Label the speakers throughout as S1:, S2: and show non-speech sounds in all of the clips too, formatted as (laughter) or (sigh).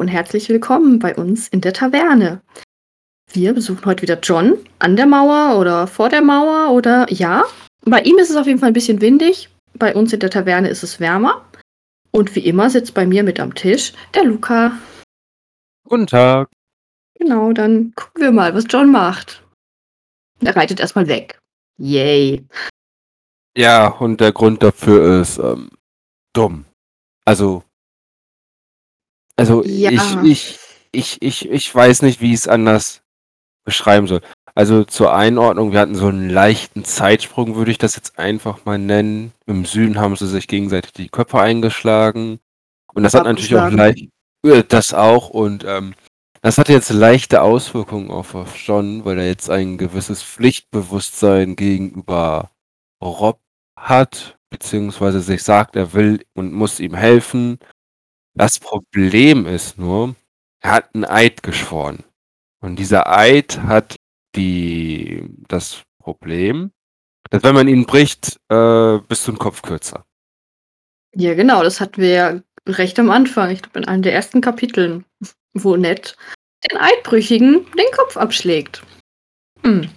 S1: Und herzlich willkommen bei uns in der Taverne. Wir besuchen heute wieder John an der Mauer oder vor der Mauer oder ja. Bei ihm ist es auf jeden Fall ein bisschen windig. Bei uns in der Taverne ist es wärmer. Und wie immer sitzt bei mir mit am Tisch der Luca.
S2: Guten Tag.
S1: Genau, dann gucken wir mal, was John macht. Er reitet erstmal weg. Yay.
S2: Ja, und der Grund dafür ist ähm, dumm. Also, also
S1: Ja.
S2: ich, ich, ich, ich, ich weiß nicht, wie ich es anders beschreiben soll. Also zur Einordnung, wir hatten so einen leichten Zeitsprung, würde ich das jetzt einfach mal nennen. Im Süden haben sie sich gegenseitig die Köpfe eingeschlagen. Und das hat natürlich auch leicht, äh, das auch und ähm, das hat jetzt leichte Auswirkungen auf, auf John, weil er jetzt ein gewisses Pflichtbewusstsein gegenüber Rob hat, beziehungsweise sich sagt, er will und muss ihm helfen. Das Problem ist nur, er hat einen Eid geschworen. Und dieser Eid hat die, das Problem, dass wenn man ihn bricht, äh, bist du ein Kopf kürzer.
S1: Ja, genau, das hatten wir ja recht am Anfang. Ich glaube, in einem der ersten Kapiteln, wo Ned den Eidbrüchigen den Kopf abschlägt. Hm.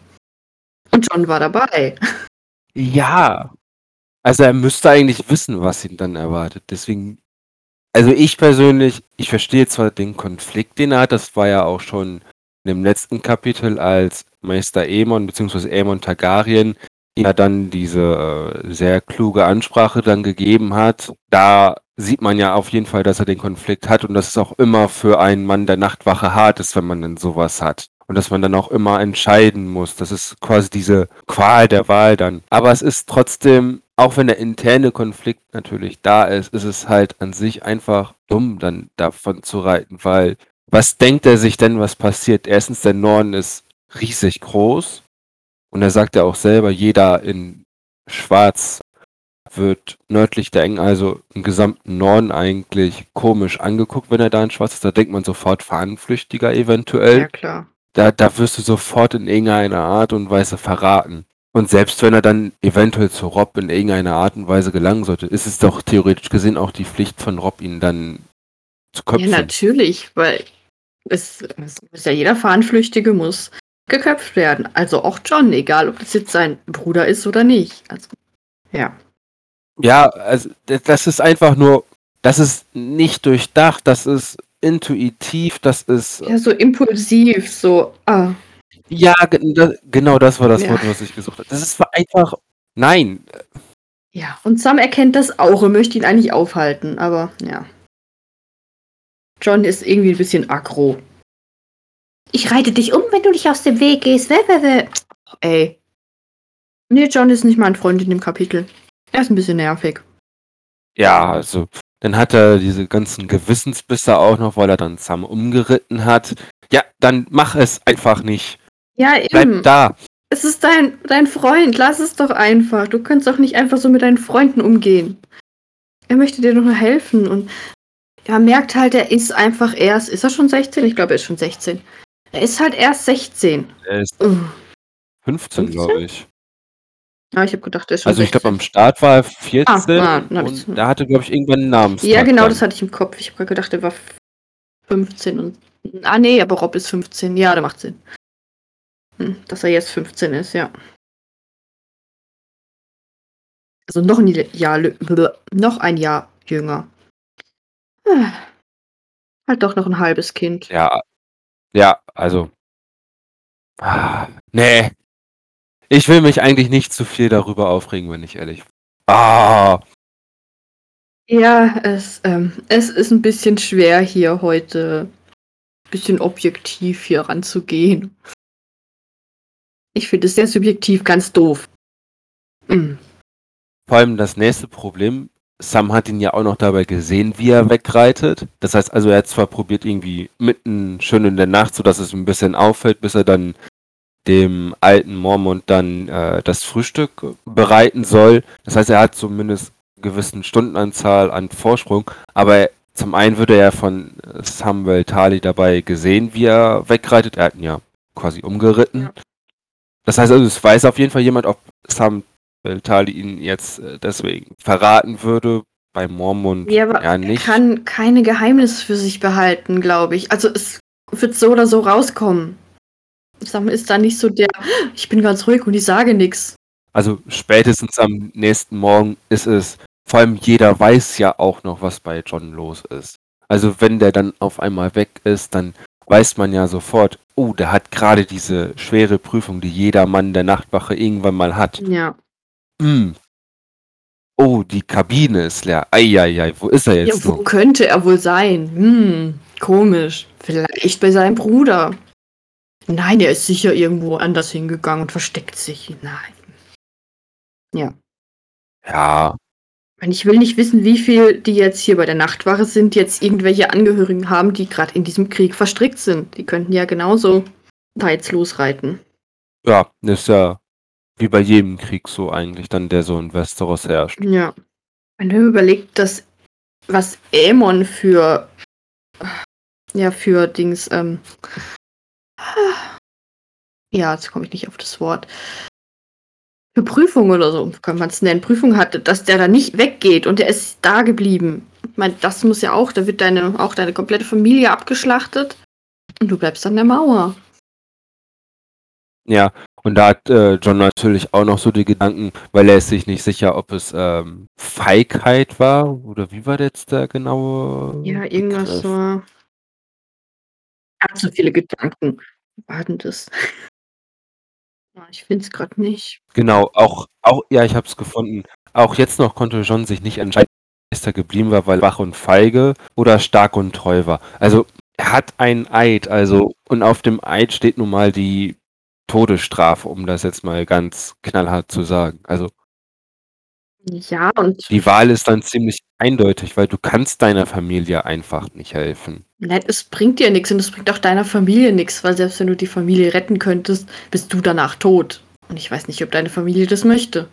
S1: Und John war dabei.
S2: Ja. Also er müsste eigentlich wissen, was ihn dann erwartet. Deswegen, also ich persönlich, ich verstehe zwar den Konflikt, den er hat, das war ja auch schon dem letzten Kapitel, als Meister Aemon bzw. Aemon Targaryen ihm ja dann diese äh, sehr kluge Ansprache dann gegeben hat. Da sieht man ja auf jeden Fall, dass er den Konflikt hat und dass es auch immer für einen Mann der Nachtwache hart ist, wenn man dann sowas hat. Und dass man dann auch immer entscheiden muss. Das ist quasi diese Qual der Wahl dann. Aber es ist trotzdem, auch wenn der interne Konflikt natürlich da ist, ist es halt an sich einfach dumm, dann davon zu reiten, weil was denkt er sich denn, was passiert? Erstens, der Norden ist riesig groß. Und er sagt ja auch selber, jeder in Schwarz wird nördlich der Eng, also im gesamten Norden eigentlich komisch angeguckt, wenn er da in Schwarz ist. Da denkt man sofort Fahnenflüchtiger eventuell.
S1: Ja, klar.
S2: Da, da wirst du sofort in irgendeiner Art und Weise verraten. Und selbst wenn er dann eventuell zu Rob in irgendeiner Art und Weise gelangen sollte, ist es doch theoretisch gesehen auch die Pflicht von Rob, ihn dann zu
S1: Ja,
S2: köpfen.
S1: natürlich, weil es, es ist ja jeder Fahnenflüchtige muss geköpft werden. Also auch John, egal ob das jetzt sein Bruder ist oder nicht. Also, ja.
S2: Ja, also das ist einfach nur, das ist nicht durchdacht, das ist intuitiv, das ist
S1: Ja, so impulsiv, so, ah,
S2: ja, genau das war das
S1: Ja.
S2: Wort, was ich gesucht habe. Das ist einfach nein,
S1: ja. Und Sam erkennt das auch und möchte ihn eigentlich aufhalten, aber ja. John ist irgendwie ein bisschen aggro. Ich reite dich um, wenn du nicht aus dem Weg gehst. Wä, wä, wä. Oh, ey. Nee, John ist nicht mein Freund in dem Kapitel. Er ist ein bisschen nervig.
S2: ja, also dann hat er diese ganzen Gewissensbisse auch noch, weil er dann Sam umgeritten hat. Ja, dann mach es einfach nicht.
S1: Ja,
S2: Bleib
S1: eben.
S2: da.
S1: Es ist dein, dein Freund. Lass es doch einfach. Du kannst doch nicht einfach so mit deinen Freunden umgehen. Er möchte dir doch nur helfen und er merkt halt, er ist einfach erst. Ist er schon 16? Ich glaube, er ist schon 16. Er ist halt erst 16.
S2: Er ist
S1: Uh.
S2: 15,
S1: 15?
S2: glaube ich.
S1: Ah, ich habe gedacht, er ist schon
S2: Also ich glaube
S1: 16.
S2: am Start war er 14
S1: Ah, ah,
S2: und da hatte glaube ich irgendwann einen Namenstag.
S1: Ja, genau,
S2: dann.
S1: das hatte ich im Kopf. Ich habe gerade gedacht, er war 15 und. Ah, nee, aber Rob ist 15. Ja, der macht Sinn. Hm, dass er jetzt 15 ist, ja. Also noch ein Jahr, noch ein Jahr jünger. Ah, Halt doch noch ein halbes Kind.
S2: Ja, ja, also. Ah, nee. Ich will mich eigentlich nicht zu viel darüber aufregen, wenn ich ehrlich. Ah,
S1: Ja, es, ähm, es ist ein bisschen schwer hier heute ein bisschen objektiv hier ranzugehen. Ich finde es sehr subjektiv ganz doof. Hm.
S2: vor allem das nächste Problem. Sam hat ihn ja auch noch dabei gesehen, wie er wegreitet. Das heißt also, er hat zwar probiert, irgendwie mitten schön in der Nacht, so dass es ein bisschen auffällt, bis er dann dem alten Mormont dann äh, das Frühstück bereiten soll. Das heißt, er hat zumindest eine gewissen Stundenanzahl an Vorsprung. Aber er, zum einen würde er von Samuel Tali dabei gesehen, wie er wegreitet. Er hat ihn ja quasi umgeritten.
S1: Ja.
S2: Das heißt also, es weiß auf jeden Fall jemand, ob Samuel Tali ihn jetzt äh, deswegen verraten würde, bei Mormont
S1: Ja, aber er
S2: nicht.
S1: kann keine Geheimnisse für sich behalten, glaube ich. Also es wird so oder so rauskommen. Sam ist da nicht so der, ich bin ganz ruhig und ich sage nichts.
S2: Also spätestens am nächsten Morgen ist es, vor allem jeder weiß ja auch noch, was bei John los ist. Also wenn der dann auf einmal weg ist, dann weiß man ja sofort, oh, der hat gerade diese schwere Prüfung, die jeder Mann der Nachtwache irgendwann mal hat.
S1: Ja.
S2: Hm. Oh, die Kabine ist leer. Eieiei, wo ist er
S1: ja
S2: jetzt
S1: wo
S2: noch?
S1: könnte er wohl sein? Hm, komisch. Vielleicht bei seinem Bruder. Nein, er ist sicher irgendwo anders hingegangen und versteckt sich. Nein. Ja.
S2: Ja,
S1: ich will nicht wissen, wie viel die jetzt hier bei der Nachtwache sind, jetzt irgendwelche Angehörigen haben, die gerade in diesem Krieg verstrickt sind. Die könnten ja genauso da jetzt losreiten.
S2: ja, ist ja wie bei jedem Krieg so eigentlich, dann der so in Westeros herrscht.
S1: Ja. Wenn du überlegt, dass was Aemon für ja für Dings ähm, ja, jetzt komme ich nicht auf das Wort. Für Prüfung oder so, kann man es nennen, Prüfung hatte, dass der da nicht weggeht und der ist da geblieben. Ich meine, das muss ja auch, da wird deine, auch deine komplette Familie abgeschlachtet und du bleibst an der Mauer.
S2: Ja, und da hat äh, John natürlich auch noch so die Gedanken, weil er ist sich nicht sicher, ob es ähm, Feigheit war oder wie war jetzt der genaue
S1: Ja, irgendwas so. Er hat so viele Gedanken. Was war denn das? Ah, Ich finde es gerade nicht.
S2: Genau, auch, auch, ja, ich habe es gefunden. Auch jetzt noch konnte John sich nicht entscheiden, ob er geblieben war, weil wach und feige oder stark und treu war. Also er hat einen Eid, also und auf dem Eid steht nun mal die Todesstrafe, um das jetzt mal ganz knallhart zu sagen. Also
S1: Ja, und
S2: die Wahl ist dann ziemlich eindeutig, weil du kannst deiner Familie einfach nicht helfen.
S1: Nein, es bringt dir nichts und es bringt auch deiner Familie nichts, weil selbst wenn du die Familie retten könntest, bist du danach tot. Und ich weiß nicht, ob deine Familie das möchte.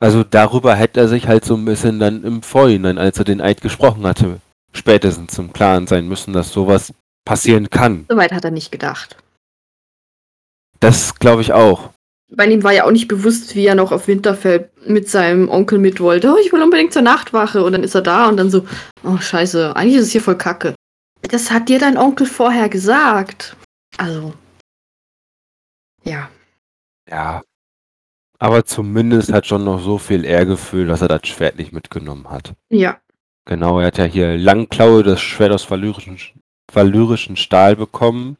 S2: Also darüber hätte er sich halt so ein bisschen dann im Vorhinein, als er den Eid gesprochen hatte, spätestens im Klaren sein müssen, dass sowas passieren kann.
S1: Soweit hat er nicht gedacht.
S2: Das glaube ich auch.
S1: Bei ihm war ja auch nicht bewusst, wie er noch auf Winterfell mit seinem Onkel mit wollte. Oh, ich will unbedingt zur Nachtwache. Und dann ist er da und dann so, oh scheiße, eigentlich ist es hier voll kacke. Das hat dir dein Onkel vorher gesagt. Also. Ja.
S2: Ja. Aber zumindest hat John noch so viel Ehrgefühl, dass er das Schwert nicht mitgenommen hat.
S1: Ja.
S2: Genau, er hat ja hier Langklaue, das Schwert aus valyrischen, valyrischen Stahl bekommen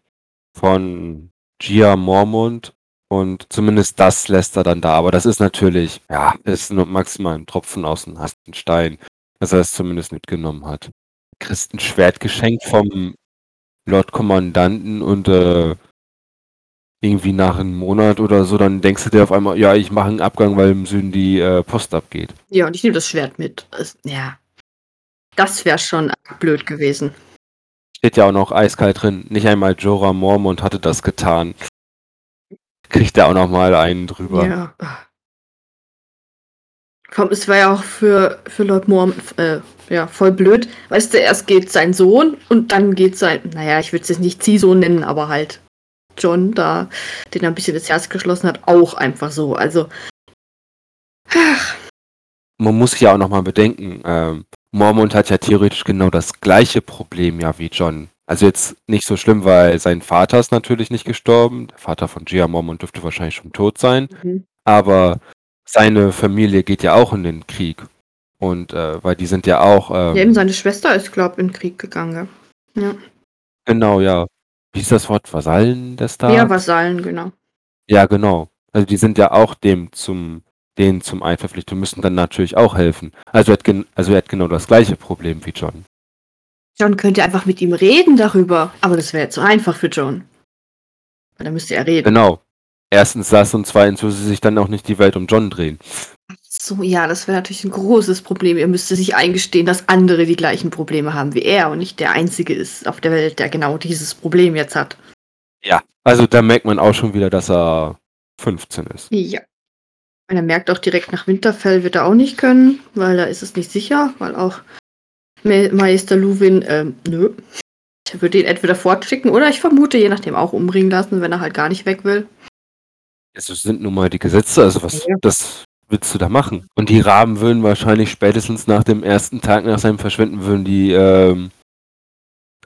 S2: von Gia Mormont. Und zumindest das lässt er dann da. Aber das ist natürlich, ja, ist nur maximal ein Tropfen aus dem heißen Stein, dass er es zumindest mitgenommen hat. Kriegst ein Schwert geschenkt vom Lord Kommandanten und äh, irgendwie nach einem Monat oder so, dann denkst du dir auf einmal, ja, ich mache einen Abgang, weil im Süden die äh, Post abgeht.
S1: Ja, und ich nehme das Schwert mit. Ja. Das wäre schon blöd gewesen.
S2: Steht ja auch noch eiskalt drin. Nicht einmal Jorah Mormont hatte das getan. Kriegt er auch noch mal einen drüber.
S1: Ja. Komm, es war ja auch für, für Lord Morm äh, ja, voll blöd. Weißt du, erst geht sein Sohn und dann geht sein, naja, ich würde es jetzt nicht Ziehsohn nennen, aber halt John da, den er ein bisschen das Herz geschlossen hat, auch einfach so. Also, ach,
S2: Man muss ja auch noch mal bedenken, ähm, Mormont hat ja theoretisch genau das gleiche Problem ja wie John. Also jetzt nicht so schlimm, weil sein Vater ist natürlich nicht gestorben. Der Vater von Gia Mormont dürfte wahrscheinlich schon tot sein.
S1: mhm.
S2: Aber seine Familie geht ja auch in den Krieg. Und äh, weil die sind ja auch. Ähm,
S1: ja, eben seine Schwester ist, glaub, in den Krieg gegangen. Ja,
S2: Genau, ja. Wie ist das Wort? Vasallen des. Staats?
S1: ja Vasallen, genau.
S2: Ja, genau. Also die sind ja auch dem zum, denen zum Eid verpflichtet und müssen dann natürlich auch helfen. Also er hat, also er hat genau das gleiche Problem wie John.
S1: John könnte einfach mit ihm reden darüber, aber das wäre zu einfach für John. Weil da müsste er reden.
S2: Genau. Erstens das und zweitens würde sich dann auch nicht die Welt um John drehen.
S1: So, ja, das wäre natürlich ein großes Problem. Er müsste sich eingestehen, dass andere die gleichen Probleme haben wie er und nicht der Einzige ist auf der Welt, der genau dieses Problem jetzt hat.
S2: Ja. Also da merkt man auch schon wieder, dass er 15 ist.
S1: Ja. Und er merkt auch direkt nach Winterfell wird er auch nicht können, weil da ist es nicht sicher, weil auch Meister Luwin, ähm, nö. Er würde ihn entweder fortschicken oder ich vermute, je nachdem auch umbringen lassen, wenn er halt gar nicht weg will.
S2: Es sind nun mal die Gesetze, also was
S1: Ja.
S2: das willst du da machen? Und die Raben würden wahrscheinlich spätestens nach dem ersten Tag nach seinem Verschwinden würden die ähm,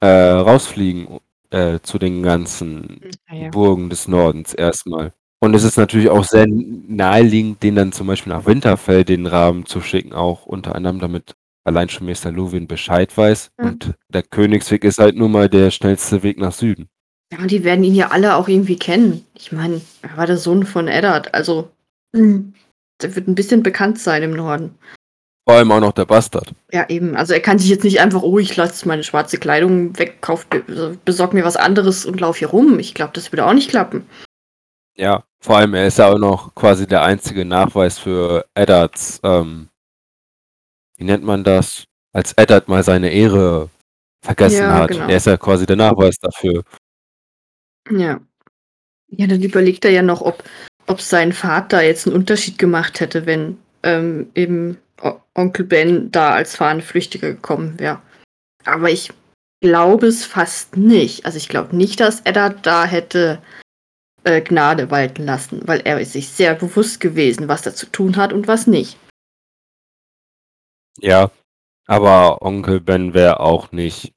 S2: äh, rausfliegen äh, zu den ganzen
S1: Ah ja.
S2: Burgen des Nordens erstmal. Und es ist natürlich auch sehr naheliegend, den dann zum Beispiel nach Winterfell den Raben zu schicken, auch unter anderem, damit allein schon Meister Luwin Bescheid weiß.
S1: Ja.
S2: Und der Königsweg ist halt nun mal der schnellste Weg nach Süden.
S1: Ja, und die werden ihn ja alle auch irgendwie kennen. Ich meine, er war der Sohn von Eddard, also hm, der wird ein bisschen bekannt sein im Norden.
S2: Vor allem auch noch der Bastard.
S1: Ja, eben. Also er kann sich jetzt nicht einfach, oh, ich lasse meine schwarze Kleidung weg, kauf, be- besorg mir was anderes und lauf hier rum. Ich glaube, das würde auch nicht klappen.
S2: Ja, vor allem er ist ja auch noch quasi der einzige Nachweis für Eddards, ähm, wie nennt man das? Als Eddard mal seine Ehre vergessen
S1: Ja,
S2: hat.
S1: genau.
S2: Er ist ja quasi der Nachweis dafür.
S1: Ja. Ja, dann überlegt er ja noch, ob, ob sein Vater jetzt einen Unterschied gemacht hätte, wenn ähm, eben O- Onkel Ben da als Fahnenflüchtiger gekommen wäre. Aber ich glaube es fast nicht. Also ich glaube nicht, dass Eddard da hätte äh, Gnade walten lassen, weil er ist sich sehr bewusst gewesen, was er zu tun hat und was nicht.
S2: Ja, aber Onkel Ben wäre auch nicht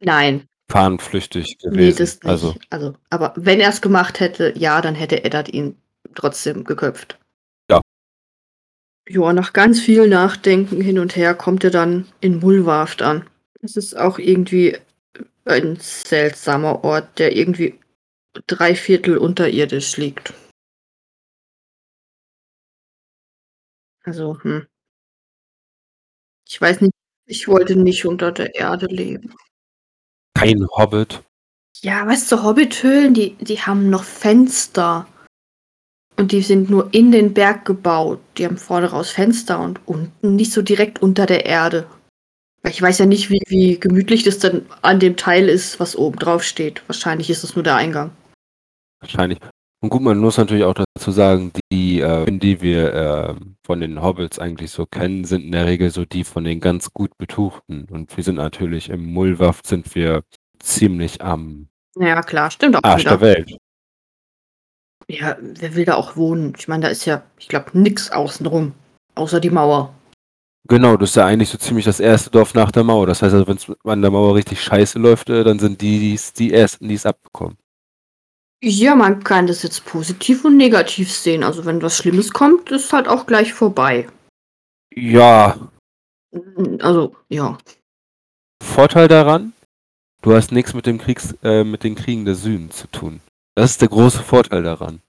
S1: Nein,
S2: fahnenflüchtig gewesen.
S1: nee, das nicht.
S2: Also,
S1: Also, aber wenn er es gemacht hätte, ja, dann hätte Eddard ihn trotzdem geköpft.
S2: Ja.
S1: Ja, nach ganz viel Nachdenken hin und her kommt er dann in Mulwaft an. Das ist auch irgendwie ein seltsamer Ort, der irgendwie drei Viertel unterirdisch liegt. Also, hm. Ich weiß nicht, ich wollte nicht unter der Erde leben.
S2: Kein Hobbit.
S1: Ja, weißt du, Hobbithöhlen, die, die haben noch Fenster. Und die sind nur in den Berg gebaut. Die haben vorne raus Fenster und unten nicht so direkt unter der Erde. Weil Ich weiß ja nicht, wie, wie gemütlich das dann an dem Teil ist, was oben drauf steht. Wahrscheinlich ist es nur der Eingang.
S2: Wahrscheinlich. Und gut, man muss natürlich auch dazu sagen, die, äh, die wir äh, von den Hobbits eigentlich so kennen, sind in der Regel so die von den ganz gut Betuchten. Und wir sind natürlich im Mullwaft sind wir ziemlich am
S1: Ja, klar, stimmt auch
S2: Arsch der
S1: wieder.
S2: Welt.
S1: Ja, wer will da auch wohnen? Ich meine, da ist ja, ich glaube, nix außenrum. Außer die Mauer.
S2: Genau, das ist ja eigentlich so ziemlich das erste Dorf nach der Mauer. Das heißt also, wenn es an der Mauer richtig scheiße läuft, äh, dann sind die die's- die Ersten, die es abbekommen.
S1: Ja, man kann das jetzt positiv und negativ sehen. Also wenn was Schlimmes kommt, ist halt auch gleich vorbei.
S2: Ja,
S1: Also, ja.
S2: Vorteil daran, du hast nichts mit dem Kriegs, äh, mit den Kriegen der Süden zu tun. Das ist der große Vorteil daran.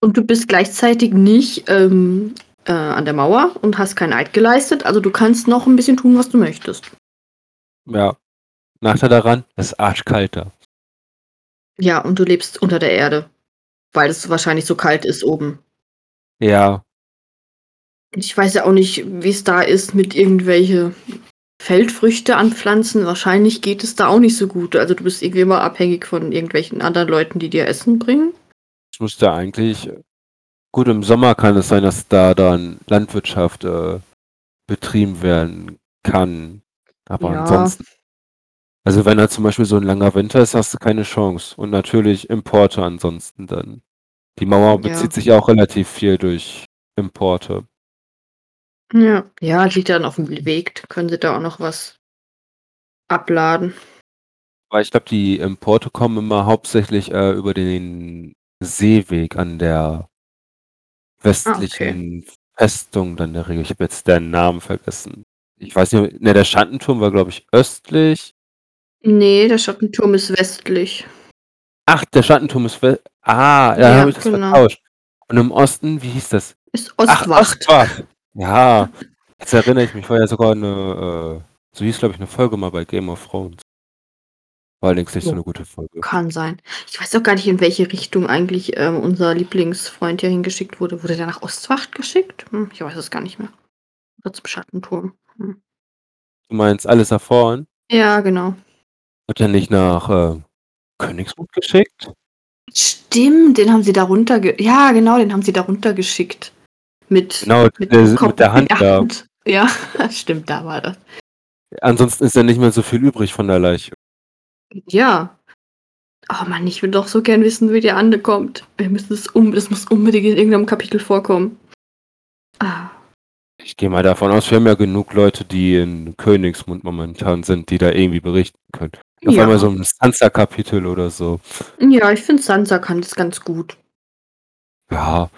S1: Und du bist gleichzeitig nicht ähm, äh, an der Mauer und hast keinen Eid geleistet. Also du kannst noch ein bisschen tun, was du möchtest.
S2: Ja. Nachteil daran, es ist arschkalt da.
S1: Ja, und du lebst unter der Erde. Weil es wahrscheinlich so kalt ist oben.
S2: Ja,
S1: Ich weiß ja auch nicht, wie es da ist mit irgendwelche Feldfrüchte anpflanzen. Wahrscheinlich geht es da auch nicht so gut. Also du bist irgendwie immer abhängig von irgendwelchen anderen Leuten, die dir Essen bringen.
S2: es müsste eigentlich. Gut, im Sommer kann es sein, dass da dann Landwirtschaft äh, betrieben werden kann. Aber
S1: Ja.
S2: ansonsten. Also wenn da zum Beispiel so ein langer Winter ist, hast du keine Chance. Und natürlich Importe ansonsten dann. Die Mauer
S1: Ja.
S2: bezieht sich auch relativ viel durch Importe.
S1: Ja. Ja, liegt dann auf dem Weg. Können sie da auch noch was abladen.
S2: Weil ich glaube, die Importe kommen immer hauptsächlich äh, über den Seeweg an der westlichen Festung dann in der Regel. Ich habe jetzt den Namen vergessen. Ich weiß nicht, ne, der Schattenturm war, glaube ich, östlich.
S1: Nee, der Schattenturm ist westlich.
S2: Ach, der Schattenturm ist we Ah, da
S1: Ja,
S2: habe ich das
S1: genau.
S2: vertauscht. Und im Osten, wie hieß das?
S1: Ist
S2: Ach,
S1: Ostwacht.
S2: Ostwacht. Ja, jetzt erinnere ich mich, war ja sogar eine, äh, so hieß, glaube ich, eine Folge mal bei Game of Thrones. War allerdings nicht so eine gute Folge.
S1: Kann sein. Ich weiß auch gar nicht, in welche Richtung eigentlich ähm, unser Lieblingsfreund hier hingeschickt wurde. Wurde der nach Ostwacht geschickt? Hm, ich weiß es gar nicht mehr. Oder zum Schattenturm. Hm.
S2: Du meinst alles da vorn?
S1: Ja, genau.
S2: Hat er nicht nach äh, Königsmund geschickt?
S1: Stimmt, den haben sie da runter Ja, genau, den haben sie da runtergeschickt. Mit,
S2: Genau,
S1: mit,
S2: der,
S1: Kopf-
S2: mit der Hand da.
S1: Ja, (laughs) stimmt, da war das.
S2: Ansonsten ist ja nicht mehr so viel übrig von der Leiche.
S1: Ja. Oh Mann, ich will doch so gern wissen, wie der Ande kommt. Wir müssen es um, das muss unbedingt in irgendeinem Kapitel vorkommen. Ah.
S2: Ich gehe mal davon aus, wir haben ja genug Leute, die in Königsmund momentan sind, die da irgendwie berichten können. Auf
S1: Ja.
S2: einmal so ein Sansa-Kapitel oder so.
S1: Ja, ich finde Sansa kann das ganz gut.
S2: Ja.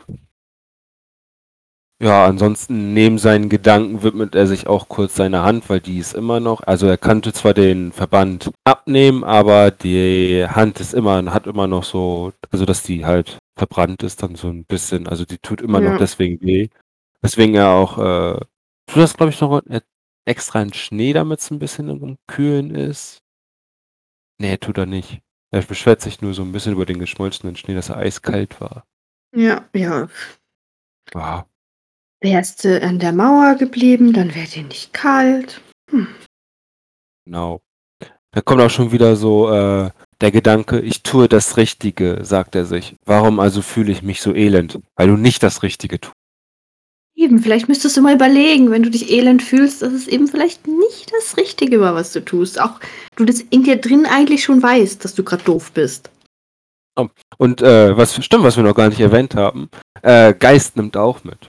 S2: Ja, ansonsten neben seinen Gedanken widmet er sich auch kurz seiner Hand, weil die ist immer noch, also er kannte zwar den Verband abnehmen, aber die Hand ist immer, hat immer noch so, also dass die halt verbrannt ist dann so ein bisschen, also die tut immer
S1: Ja.
S2: noch deswegen weh. Deswegen er auch, äh, tut das glaube ich noch äh, extra in Schnee, damit es ein bisschen im Kühlen ist. Nee, tut er nicht. Er beschwert sich nur so ein bisschen über den geschmolzenen Schnee, dass er eiskalt war.
S1: Ja, ja.
S2: Ja.
S1: Wärst du an der Mauer geblieben, dann wäre dir nicht kalt.
S2: Genau. Da kommt auch schon wieder so äh, der Gedanke, ich tue das Richtige, sagt er sich. Warum also fühle ich mich so elend? Weil du nicht das Richtige tust.
S1: Eben, vielleicht müsstest du mal überlegen, wenn du dich elend fühlst, dass es eben vielleicht nicht das Richtige war, was du tust. Auch du das in dir drin eigentlich schon weißt, dass du gerade doof bist.
S2: Und äh, was stimmt, was wir noch gar nicht erwähnt haben, äh, Geist nimmt auch mit.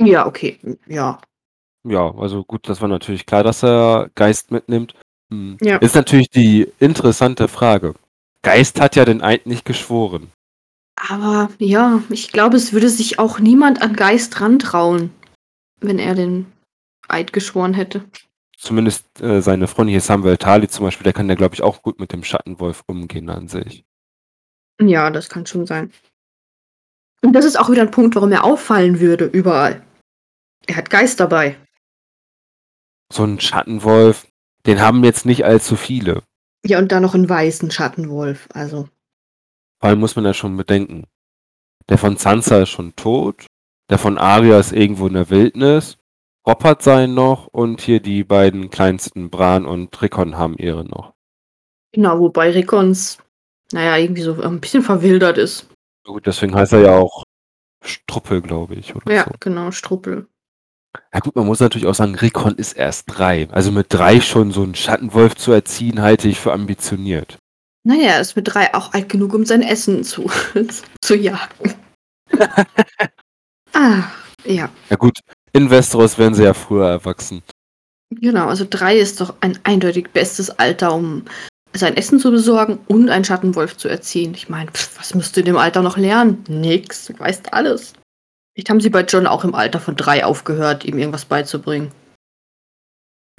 S1: Ja, okay. Ja.
S2: Ja, also gut, das war natürlich klar, dass er Geist mitnimmt. Hm.
S1: Ja.
S2: Ist natürlich die interessante Frage. Geist hat ja den Eid nicht geschworen.
S1: Aber ja, ich glaube, es würde sich auch niemand an Geist rantrauen, wenn er den Eid geschworen hätte.
S2: Zumindest äh, seine Freundin hier Samuel Tali zum Beispiel, der kann ja, glaube ich, auch gut mit dem Schattenwolf umgehen an sich.
S1: Ja, das kann schon sein. Und das ist auch wieder ein Punkt, warum er auffallen würde, überall. Er hat Geist dabei.
S2: So ein Schattenwolf, den haben jetzt nicht allzu viele.
S1: Ja, und dann noch einen weißen Schattenwolf. Also,
S2: Vor allem muss man ja schon bedenken. Der von Sansa ist schon tot. Der von Arya ist irgendwo in der Wildnis. Rob hat seinen noch und hier die beiden kleinsten Bran und Rickon haben ihre noch.
S1: genau, wobei Rickons, naja, irgendwie so ein bisschen verwildert ist.
S2: Gut, deswegen heißt er ja auch Struppel, glaube ich. Oder
S1: Ja,
S2: so.
S1: genau, Struppel.
S2: Ja gut, man muss natürlich auch sagen, Rickon ist erst drei. Also mit drei schon so einen Schattenwolf zu erziehen, halte ich für ambitioniert.
S1: Naja, er ist mit drei auch alt genug, um sein Essen zu, (laughs) zu jagen. (laughs) ah, ja.
S2: Ja gut, in Westeros werden sie ja früher erwachsen.
S1: Genau, also drei ist doch ein eindeutig bestes Alter, um sein Essen zu besorgen und einen Schattenwolf zu erziehen. Ich meine, was müsst ihr in dem Alter noch lernen? Nix, du weißt alles. Vielleicht haben sie bei John auch im Alter von drei aufgehört, ihm irgendwas beizubringen.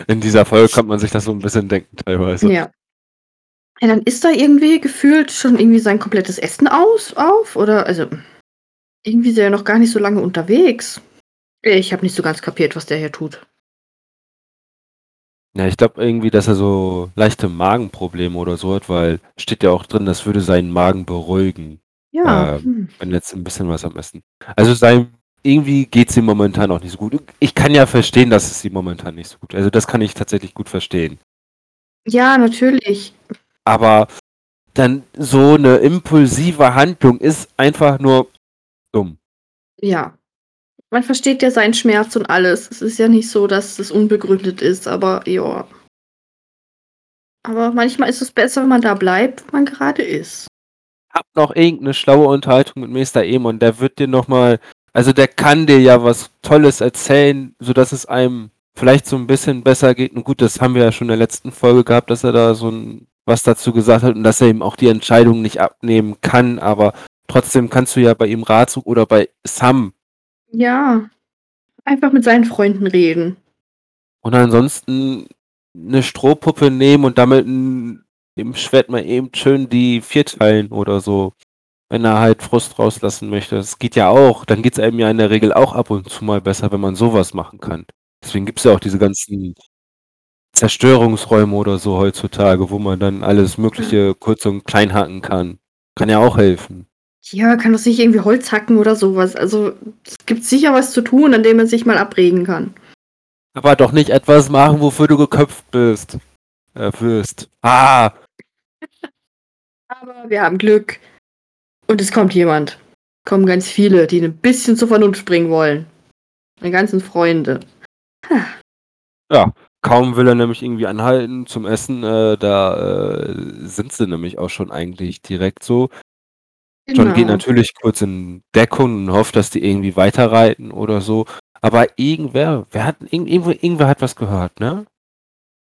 S2: In dieser Folge kann man sich das so ein bisschen denken teilweise.
S1: Ja. Ja, dann ist da irgendwie gefühlt schon irgendwie sein komplettes Essen aus auf oder also irgendwie ist er ja noch gar nicht so lange unterwegs. Ich habe nicht so ganz kapiert, was der hier tut.
S2: Ja, ich glaube irgendwie, dass er so leichte Magenprobleme oder so hat, weil steht ja auch drin, das würde seinen Magen beruhigen,
S1: Ja.
S2: Ähm,
S1: hm.
S2: wenn jetzt ein bisschen was am Essen. Also sein irgendwie geht es ihm momentan auch nicht so gut. Ich kann ja verstehen, dass es ihm momentan nicht so gut. Also das kann ich tatsächlich gut verstehen.
S1: Ja, natürlich.
S2: Aber dann so eine impulsive Handlung ist einfach nur dumm.
S1: Ja. Man versteht ja seinen Schmerz und alles. Es ist ja nicht so, dass es unbegründet ist, aber ja. Aber manchmal ist es besser, wenn man da bleibt, wo man gerade ist.
S2: Hab noch irgendeine schlaue Unterhaltung mit Meister Emon, der wird dir nochmal, also der kann dir ja was Tolles erzählen, sodass es einem vielleicht so ein bisschen besser geht. Und gut, das haben wir ja schon in der letzten Folge gehabt, dass er da so ein, was dazu gesagt hat und dass er ihm auch die Entscheidung nicht abnehmen kann, aber trotzdem kannst du ja bei ihm Ratzug oder bei Sam
S1: Ja. Einfach mit seinen Freunden reden.
S2: und ansonsten eine Strohpuppe nehmen und damit ein, dem Schwert mal eben schön die vierteilen oder so. Wenn er halt Frust rauslassen möchte. Das geht ja auch. Dann geht es einem ja in der Regel auch ab und zu mal besser, wenn man sowas machen kann. Deswegen gibt es ja auch diese ganzen Zerstörungsräume oder so heutzutage, wo man dann alles Mögliche kurz und klein hacken kann. Kann ja auch helfen.
S1: Ja, kann doch sich irgendwie Holz hacken oder sowas. Also, es gibt sicher was zu tun, an dem man sich mal abregen kann.
S2: Aber doch nicht etwas machen, wofür du geköpft bist. Äh, wirst. Ah!
S1: Aber wir haben Glück. Und es kommt jemand. Kommen ganz viele, die ein bisschen zur Vernunft bringen wollen. Meine ganzen Freunde.
S2: Kaum will er nämlich irgendwie anhalten zum Essen, äh, da äh, sind sie nämlich auch schon eigentlich direkt so. John geht
S1: Genau.
S2: natürlich kurz in Deckung und hofft, dass die irgendwie weiterreiten oder so. Aber irgendwer, wer hat, irgend, irgendwo, irgendwer hat was gehört, ne?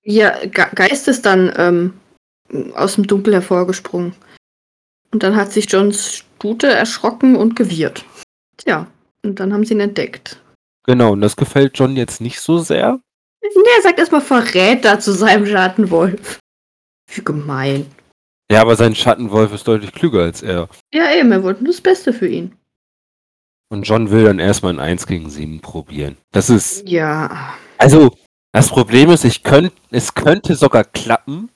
S1: Ja, Ge Geist ist dann ähm, aus dem Dunkel hervorgesprungen. Und dann hat sich Johns Stute erschrocken und gewirrt. Tja, und dann haben sie ihn entdeckt.
S2: Genau, und das gefällt John jetzt nicht so sehr.
S1: Der sagt erstmal Verräter zu seinem Schattenwolf. Wie gemein.
S2: Ja, aber sein Schattenwolf ist deutlich klüger als er.
S1: Ja, eben, er wollte nur das Beste für ihn.
S2: Und John will dann erstmal ein 1 gegen 7 probieren. Das ist,
S1: Ja.
S2: also, das Problem ist, ich könnt, es könnte sogar klappen.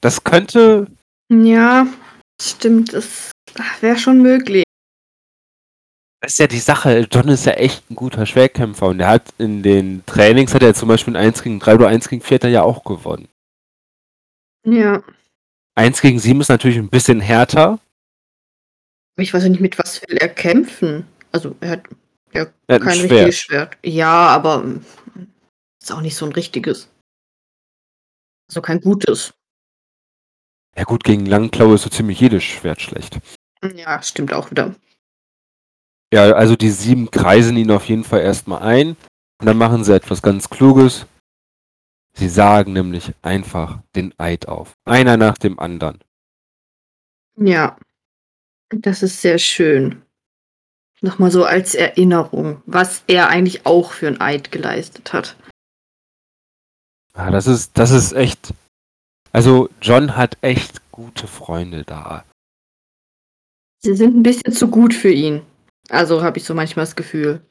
S2: Das könnte,
S1: Ja, stimmt, das wäre schon möglich.
S2: Das ist ja die Sache, John ist ja echt ein guter Schwerkämpfer und er hat in den Trainings, hat er zum Beispiel ein 1 gegen 3 oder 1 gegen 4 hat er ja auch gewonnen.
S1: Ja.
S2: 1 gegen 7 ist natürlich ein bisschen härter.
S1: Ich weiß ja nicht, mit was will er kämpfen. Also, er hat ja
S2: Er hat ein
S1: kein
S2: Schwert.
S1: richtiges Schwert. Ja, aber ist auch nicht so ein richtiges. Also kein gutes.
S2: Ja gut, gegen Langklaue ist so ziemlich jedes Schwert schlecht.
S1: Ja, stimmt auch wieder.
S2: Ja, also die sieben kreisen ihn auf jeden Fall erstmal ein und dann machen sie etwas ganz Kluges. Sie sagen nämlich einfach den Eid auf. Einer nach dem anderen.
S1: Ja. Das ist sehr schön. Nochmal so als Erinnerung, was er eigentlich auch für ein Eid geleistet hat.
S2: Ja, das ist, das ist echt. Also John hat echt gute Freunde da.
S1: Sie sind ein bisschen zu gut für ihn. Also habe ich so manchmal das Gefühl.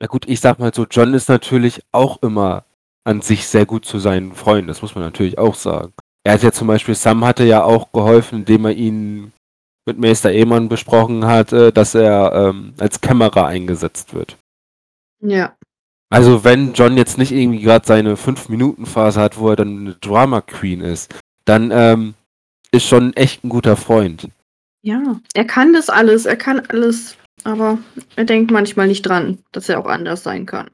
S2: Na gut, ich sag mal so, John ist natürlich auch immer an sich sehr gut zu seinen Freunden. Das muss man natürlich auch sagen. Er hat ja zum Beispiel, Sam hatte ja auch geholfen, indem er ihn mit Meister Ehemann besprochen hat, äh, dass er ähm, als Kämmerer eingesetzt wird.
S1: Ja.
S2: Also wenn John jetzt nicht irgendwie gerade seine 5-Minuten-Phase hat, wo er dann eine Drama Queen ist, dann ähm, ist schon echt ein guter Freund.
S1: Ja. Er kann das alles, er kann alles, aber er denkt manchmal nicht dran, dass er auch anders sein kann.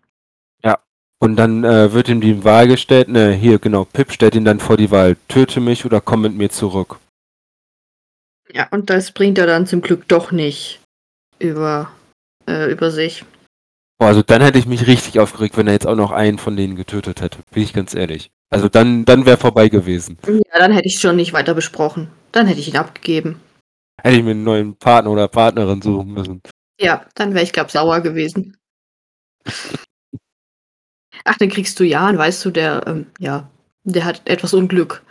S2: Und dann äh, wird ihm die Wahl gestellt, ne, hier genau, Pip stellt ihn dann vor die Wahl, töte mich oder komm mit mir zurück.
S1: Ja, und das bringt er dann zum Glück doch nicht über, äh, über sich.
S2: Boah, also dann hätte ich mich richtig aufgeregt, wenn er jetzt auch noch einen von denen getötet hätte. Bin ich ganz ehrlich. Also dann, dann wäre vorbei gewesen.
S1: Ja, dann hätte ich schon nicht weiter besprochen. Dann hätte ich ihn abgegeben.
S2: Hätte ich mir einen neuen Partner oder Partnerin suchen müssen.
S1: Ja, dann wäre ich, glaub, sauer gewesen. Ach, dann kriegst du Jan, weißt du, der, ähm, ja, der hat etwas Unglück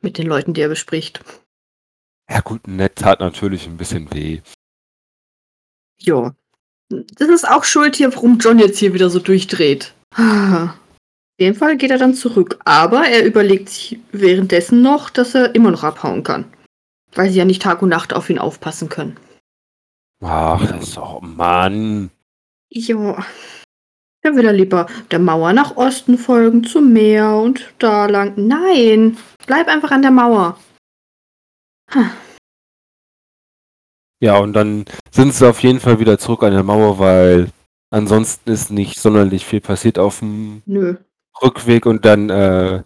S1: mit den Leuten, die er bespricht.
S2: Ja gut, nett tat natürlich ein bisschen weh.
S1: Ja. Das ist auch schuld hier, warum John jetzt hier wieder so durchdreht. Auf jeden Fall geht er dann zurück. Aber er überlegt sich währenddessen noch, dass er immer noch abhauen kann. Weil sie ja nicht Tag und Nacht auf ihn aufpassen können.
S2: Ach, das ist doch, Mann.
S1: Ja. Er will er lieber der Mauer nach Osten folgen, zum Meer und da lang. Nein, bleib einfach an der Mauer. Hm.
S2: Ja, und dann sind sie auf jeden Fall wieder zurück an der Mauer, weil ansonsten ist nicht sonderlich viel passiert auf dem
S1: Nö.
S2: Rückweg und dann äh,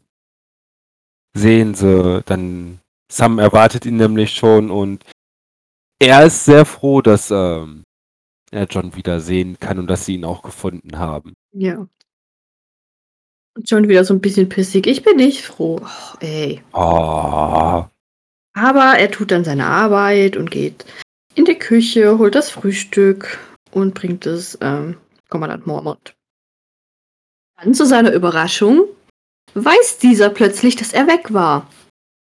S2: sehen sie, dann Sam erwartet ihn nämlich schon und er ist sehr froh, dass ähm, er John wieder sehen kann und dass sie ihn auch gefunden haben.
S1: Ja. Und schon wieder so ein bisschen pissig. Ich bin nicht froh. Och, ey.
S2: Oh,
S1: Aber er tut dann seine Arbeit und geht in die Küche, holt das Frühstück und bringt es ähm, Kommandant Mormont. Dann zu seiner Überraschung weiß dieser plötzlich, dass er weg war.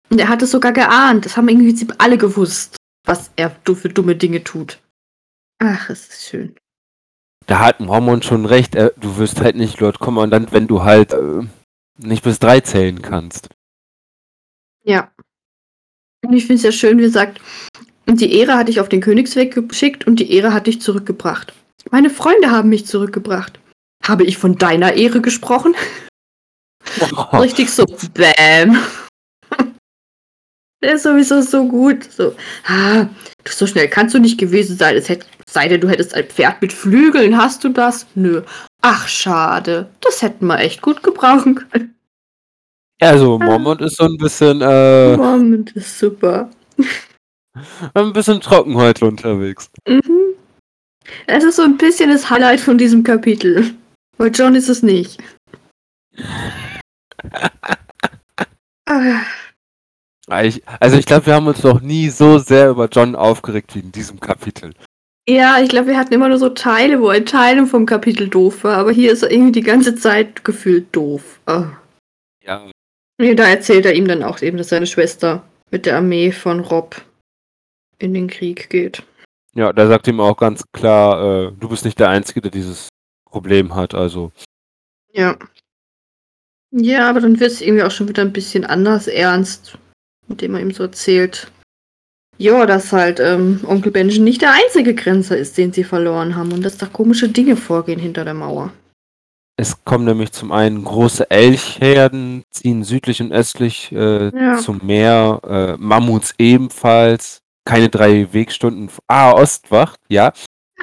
S1: Und er hat es sogar geahnt. Das haben irgendwie alle gewusst, was er für dumme Dinge tut. Ach, es ist schön.
S2: da hat Mormon schon recht, er, du wirst halt nicht Lord Kommandant, wenn du halt äh, nicht bis drei zählen kannst.
S1: Ja. Und ich finde es ja schön, wie er sagt, und die Ehre hat dich auf den Königsweg geschickt und die Ehre hat dich zurückgebracht. Meine Freunde haben mich zurückgebracht. Habe ich von deiner Ehre gesprochen? (laughs) Richtig so, bäm. Der ist sowieso so gut. So, ah, du, so schnell kannst du nicht gewesen sein. Es hätte, sei denn, du hättest ein Pferd mit Flügeln. Hast du das? Nö. Ach, schade. Das hätten wir echt gut gebrauchen können.
S2: Also, Mormont ist so ein bisschen, äh,
S1: Moment, ist super. (laughs)
S2: Ein bisschen trocken heute unterwegs.
S1: Mhm. Es ist so ein bisschen das Highlight von diesem Kapitel. Bei John ist es nicht. (laughs) Ah,
S2: Ah, Ich, also ich glaube, wir haben uns noch nie so sehr über John aufgeregt wie in diesem Kapitel.
S1: Ja, ich glaube, wir hatten immer nur so Teile, wo ein Teil vom Kapitel doof war, aber hier ist er irgendwie die ganze Zeit gefühlt doof. Ah.
S2: Ja.
S1: Da erzählt er ihm dann auch eben, dass seine Schwester mit der Armee von Rob in den Krieg geht.
S2: Ja, da sagt ihm auch ganz klar, äh, du bist nicht der Einzige, der dieses Problem hat. Also
S1: Ja. Ja, aber dann wird es irgendwie auch schon wieder ein bisschen anders ernst, mit dem er ihm so erzählt. Ja, dass halt ähm, Onkel Benjen nicht der einzige Grenzer ist, den sie verloren haben und dass da komische Dinge vorgehen hinter der Mauer.
S2: es kommen nämlich zum einen große Elchherden, ziehen südlich und östlich äh,
S1: Ja.
S2: zum Meer, äh, Mammuts ebenfalls, keine drei Wegstunden. Ah, Ostwacht, ja,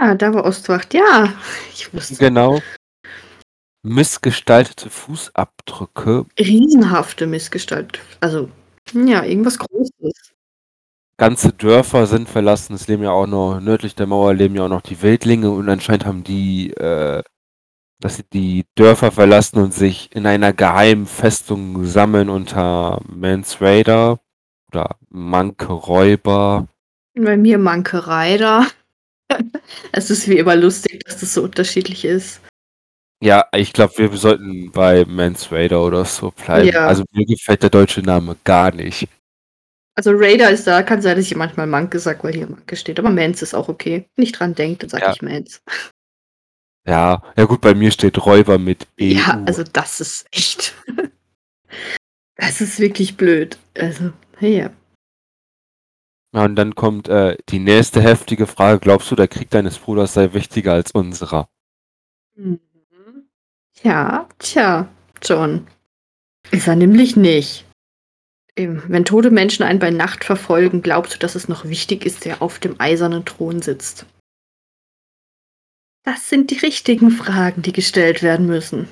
S1: Ja, da war Ostwacht, ja. Ich wusste.
S2: genau. Missgestaltete Fußabdrücke,
S1: Riesenhafte Missgestalt. Also, ja, irgendwas Großes.
S2: ganze Dörfer sind verlassen. Es leben ja auch noch, nördlich der Mauer leben ja auch noch die Wildlinge und anscheinend haben die, äh, dass sie die Dörfer verlassen und sich in einer geheimen Festung sammeln unter Mans Raider oder Manke Räuber.
S1: Bei mir Manke Reiter. (laughs) es ist wie immer lustig, dass das so unterschiedlich ist.
S2: Ja, ich glaube, wir sollten bei Mans Raider oder so bleiben.
S1: Ja.
S2: Also mir gefällt der deutsche Name gar nicht.
S1: Also Raider ist da, kann sein, dass ich manchmal Manke sag, weil hier Manke steht. Aber Mans ist auch okay. Wenn ich dran denke, dann sag
S2: Ja.
S1: ich Mans.
S2: Ja, ja gut, bei mir steht Räuber mit E.
S1: Ja, also das ist echt. (laughs) das ist wirklich blöd. Also, hey, ja.
S2: Ja, und dann kommt äh, die nächste heftige Frage. Glaubst du, der Krieg deines Bruders sei wichtiger als unserer?
S1: Mhm. Ja, tja, John. Ist er nämlich nicht. Wenn tote Menschen einen bei Nacht verfolgen, glaubst du, dass es noch wichtig ist, wer auf dem eisernen Thron sitzt? Das sind die richtigen Fragen, die gestellt werden müssen.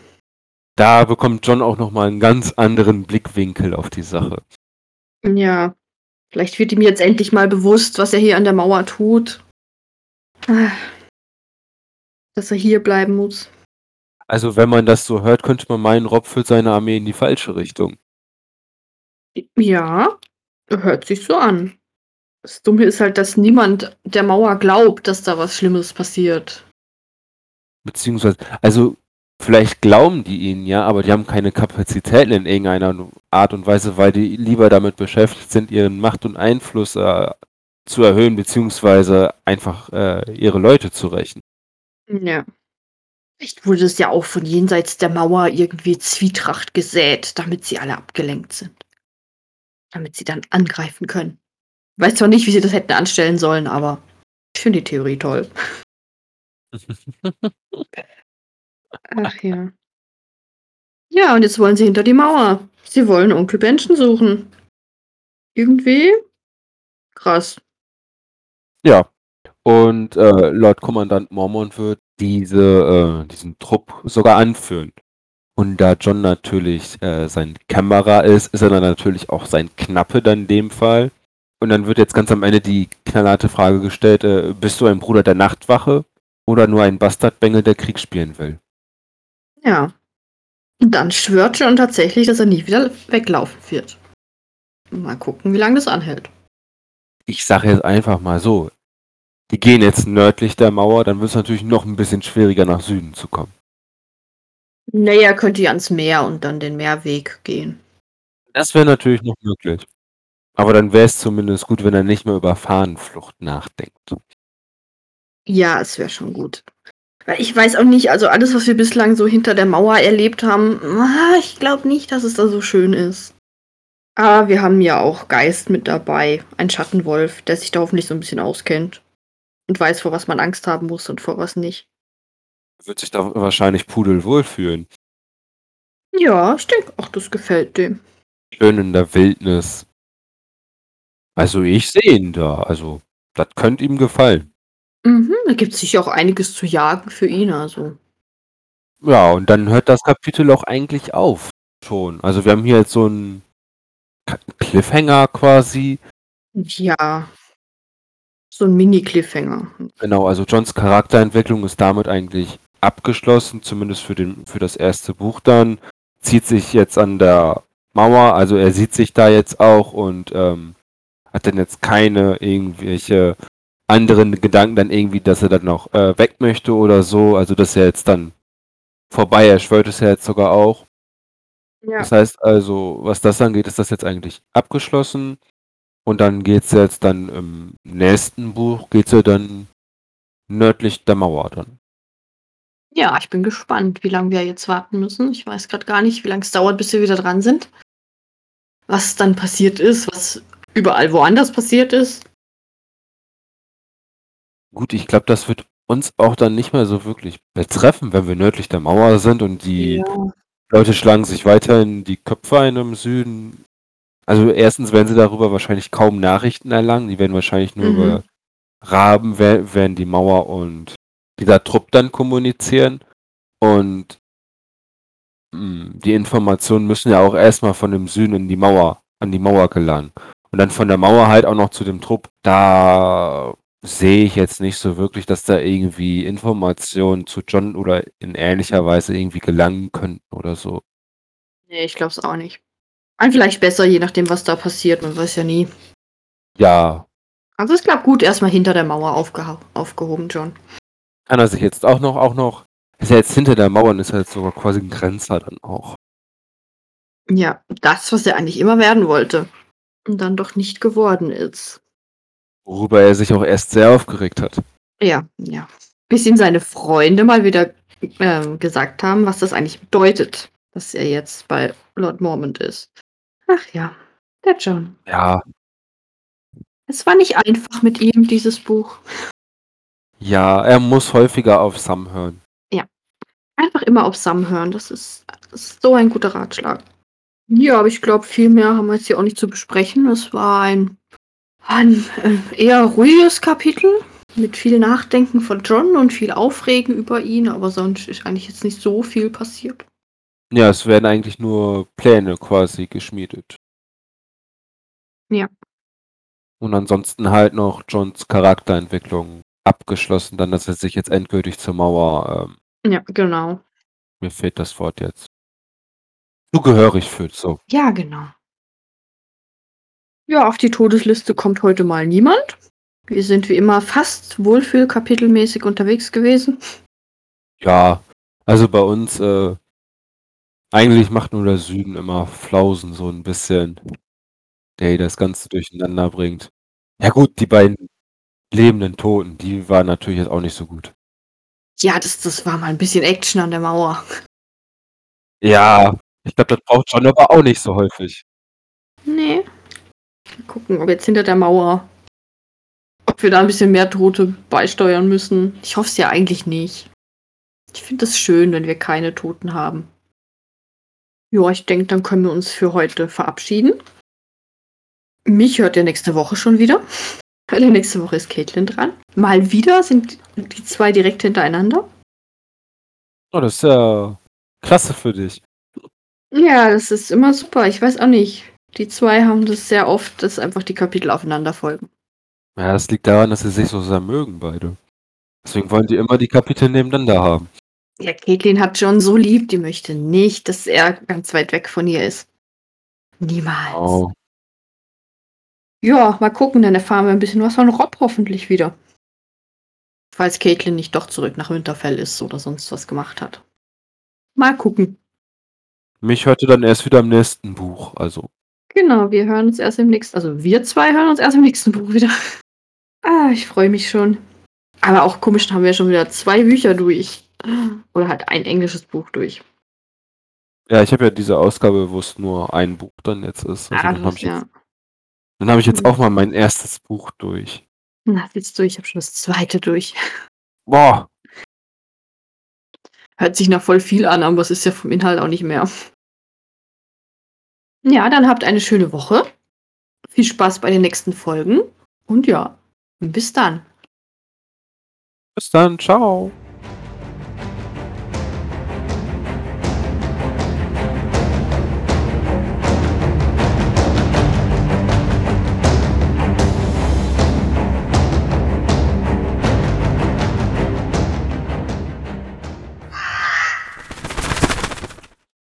S2: Da bekommt John auch nochmal einen ganz anderen Blickwinkel auf die Sache.
S1: Ja, vielleicht wird ihm jetzt endlich mal bewusst, was er hier an der Mauer tut. Ah, Dass er hier bleiben muss.
S2: Also wenn man das so hört, könnte man meinen, Rob führt seine Armee in die falsche Richtung.
S1: Ja, hört sich so an. Das Dumme ist halt, dass niemand der Mauer glaubt, dass da was Schlimmes passiert.
S2: Beziehungsweise, also vielleicht glauben die ihnen ja, aber die haben keine Kapazitäten in irgendeiner Art und Weise, weil die lieber damit beschäftigt sind, ihren Macht und Einfluss äh, zu erhöhen, beziehungsweise einfach äh, ihre Leute zu rächen.
S1: Ja. Vielleicht wurde es ja auch von jenseits der Mauer irgendwie Zwietracht gesät, damit sie alle abgelenkt sind. Damit sie dann angreifen können. Weiß zwar nicht, wie sie das hätten anstellen sollen, aber ich finde die Theorie toll. (laughs) Ach ja. Ja, und jetzt wollen sie hinter die Mauer. Sie wollen Onkel Benchen suchen. Irgendwie krass.
S2: Ja. Und äh, Lord Kommandant Mormon wird diese, äh, diesen Trupp sogar anführen. Und da John natürlich äh, sein Kämmerer ist, ist er dann natürlich auch sein Knappe dann in dem Fall. Und dann wird jetzt ganz am Ende die knallharte Frage gestellt, äh, bist du ein Bruder der Nachtwache oder nur ein Bastardbengel, der Krieg spielen will?
S1: Ja. Und dann schwört John tatsächlich, dass er nie wieder weglaufen wird. Mal gucken, wie lange das anhält.
S2: Ich sage jetzt einfach mal so, die gehen jetzt nördlich der Mauer, dann wird es natürlich noch ein bisschen schwieriger nach Süden zu kommen.
S1: Naja, könnte ja ans Meer und dann den Meerweg gehen.
S2: Das wäre natürlich noch möglich. Aber dann wäre es zumindest gut, wenn er nicht mehr über Fahnenflucht nachdenkt.
S1: Ja, es wäre schon gut. Weil ich weiß auch nicht, also alles, was wir bislang so hinter der Mauer erlebt haben, ah, ich glaube nicht, dass es da so schön ist. Aber wir haben ja auch Geist mit dabei, ein Schattenwolf, der sich da hoffentlich so ein bisschen auskennt und weiß, vor was man Angst haben muss und vor was nicht.
S2: Wird sich da wahrscheinlich pudelwohl fühlen.
S1: Ja, ich denke, ach, das gefällt dem.
S2: Schön in der Wildnis. Also ich sehe ihn da. Also, das könnte ihm gefallen.
S1: Mhm, da gibt es sicher auch einiges zu jagen für ihn, also.
S2: Ja, und dann hört das Kapitel auch eigentlich auf. Schon. Also wir haben hier jetzt so einen Cliffhanger quasi.
S1: Ja. So ein Mini-Cliffhanger.
S2: Genau, also Johns Charakterentwicklung ist damit eigentlich abgeschlossen, zumindest für, den, für das erste Buch dann. Zieht sich jetzt an der Mauer, also er sieht sich da jetzt auch und ähm, hat dann jetzt keine irgendwelche anderen Gedanken dann irgendwie, dass er dann noch äh, weg möchte oder so. Also das ist ja jetzt dann vorbei. Er schwört es ja jetzt sogar auch.
S1: Ja.
S2: Das heißt also, was das angeht, ist das jetzt eigentlich abgeschlossen. Und dann geht es jetzt dann im nächsten Buch, geht es ja dann nördlich der Mauer dann.
S1: Ja, ich bin gespannt, wie lange wir jetzt warten müssen. Ich weiß gerade gar nicht, wie lange es dauert, bis wir wieder dran sind. Was dann passiert ist, was überall woanders passiert ist.
S2: Gut, ich glaube, das wird uns auch dann nicht mehr so wirklich betreffen, wenn wir nördlich der Mauer sind und die
S1: Ja.
S2: Leute schlagen sich weiterhin die Köpfe ein im Süden. Also erstens werden sie darüber wahrscheinlich kaum Nachrichten erlangen. Die werden wahrscheinlich nur
S1: Mhm.
S2: über Raben wer- werden die Mauer und dieser Trupp dann kommunizieren. Und mh, die Informationen müssen ja auch erstmal von dem Süden in die Mauer, an die Mauer gelangen. Und dann von der Mauer halt auch noch zu dem Trupp. Da sehe ich jetzt nicht so wirklich, dass da irgendwie Informationen zu John oder in ähnlicher Weise irgendwie gelangen könnten oder so.
S1: Nee, ich glaube es auch nicht. Und vielleicht besser, je nachdem, was da passiert. Man weiß ja nie.
S2: Ja,
S1: Also es klappt gut, erstmal hinter der Mauer aufgeha aufgehoben, John.
S2: kann er sich jetzt auch noch, auch noch, ist ja jetzt hinter der Mauer und ist ja jetzt sogar quasi ein Grenzer dann auch.
S1: Ja, das, was er eigentlich immer werden wollte. Und dann doch nicht geworden ist.
S2: Worüber er sich auch erst sehr aufgeregt hat.
S1: Ja, ja. Bis ihm seine Freunde mal wieder ähm, gesagt haben, was das eigentlich bedeutet, dass er jetzt bei Lord Mormont ist. Ach ja, der John.
S2: Ja,
S1: Es war nicht einfach mit ihm, dieses Buch.
S2: ja, er muss häufiger auf Sam hören.
S1: Einfach immer auf Sam hören. Das ist, das ist so ein guter Ratschlag. Ja, aber ich glaube, viel mehr haben wir jetzt hier auch nicht zu besprechen. Es war ein, ein äh, eher ruhiges Kapitel mit viel Nachdenken von John und viel Aufregen über ihn, aber sonst ist eigentlich jetzt nicht so viel passiert.
S2: Ja, es werden eigentlich nur Pläne quasi geschmiedet.
S1: Ja.
S2: Und ansonsten halt noch Johns Charakterentwicklung abgeschlossen, dann, dass er sich jetzt endgültig zur Mauer, ähm,
S1: Ja, genau.
S2: mir fehlt das Wort jetzt, zugehörig fühlt, so.
S1: Ja, genau. Ja, auf die Todesliste kommt heute mal niemand. Wir sind wie immer fast wohlfühlkapitelmäßig unterwegs gewesen.
S2: Ja, also bei uns, äh, eigentlich macht nur der Süden immer Flausen so ein bisschen, der das Ganze durcheinander bringt. Ja gut, die beiden lebenden Toten, die waren natürlich jetzt auch nicht so gut.
S1: Ja, das, das war mal ein bisschen Action an der Mauer.
S2: Ja, ich glaube, das braucht John aber auch nicht so häufig.
S1: Nee. Mal gucken, ob jetzt hinter der Mauer. Ob wir da ein bisschen mehr Tote beisteuern müssen. Ich hoffe es ja eigentlich nicht. Ich finde es schön, wenn wir keine Toten haben. Ja, ich denke, dann können wir uns für heute verabschieden. Mich hört ihr nächste Woche schon wieder. (laughs) Weil nächste Woche ist Caitlin dran. Mal wieder sind die zwei direkt hintereinander.
S2: Oh, das ist ja klasse für dich.
S1: Ja, das ist immer super. Ich weiß auch nicht. Die zwei haben das sehr oft, dass einfach die Kapitel aufeinander folgen.
S2: Ja, das liegt daran, dass sie sich so sehr mögen, beide. Deswegen wollen die immer die Kapitel nebeneinander haben.
S1: Ja, Caitlin hat John so lieb, die möchte nicht, dass er ganz weit weg von ihr ist. Niemals.
S2: Oh.
S1: Ja, mal gucken, dann erfahren wir ein bisschen was von Rob hoffentlich wieder. Falls Caitlin nicht doch zurück nach Winterfell ist oder sonst was gemacht hat. Mal gucken.
S2: Mich hörte dann erst wieder im nächsten Buch, also.
S1: Genau, wir hören uns erst im nächsten, also wir zwei hören uns erst im nächsten Buch wieder. (laughs) Ah, ich freue mich schon. Aber auch komisch, haben wir schon wieder zwei Bücher durch. Oder halt ein englisches Buch durch.
S2: Ja, ich habe ja diese Ausgabe, wo es nur ein Buch dann jetzt ist. Also
S1: Ah,
S2: dann habe ich,
S1: ja.
S2: jetzt- dann hab ich jetzt
S1: Mhm.
S2: auch mal mein erstes Buch durch.
S1: Na, jetzt durch, ich habe schon das zweite durch.
S2: Boah,
S1: Hört sich nach voll viel an, aber es ist ja vom Inhalt auch nicht mehr. Ja, dann habt eine schöne Woche. Viel Spaß bei den nächsten Folgen. Und ja, bis dann.
S2: bis dann, ciao.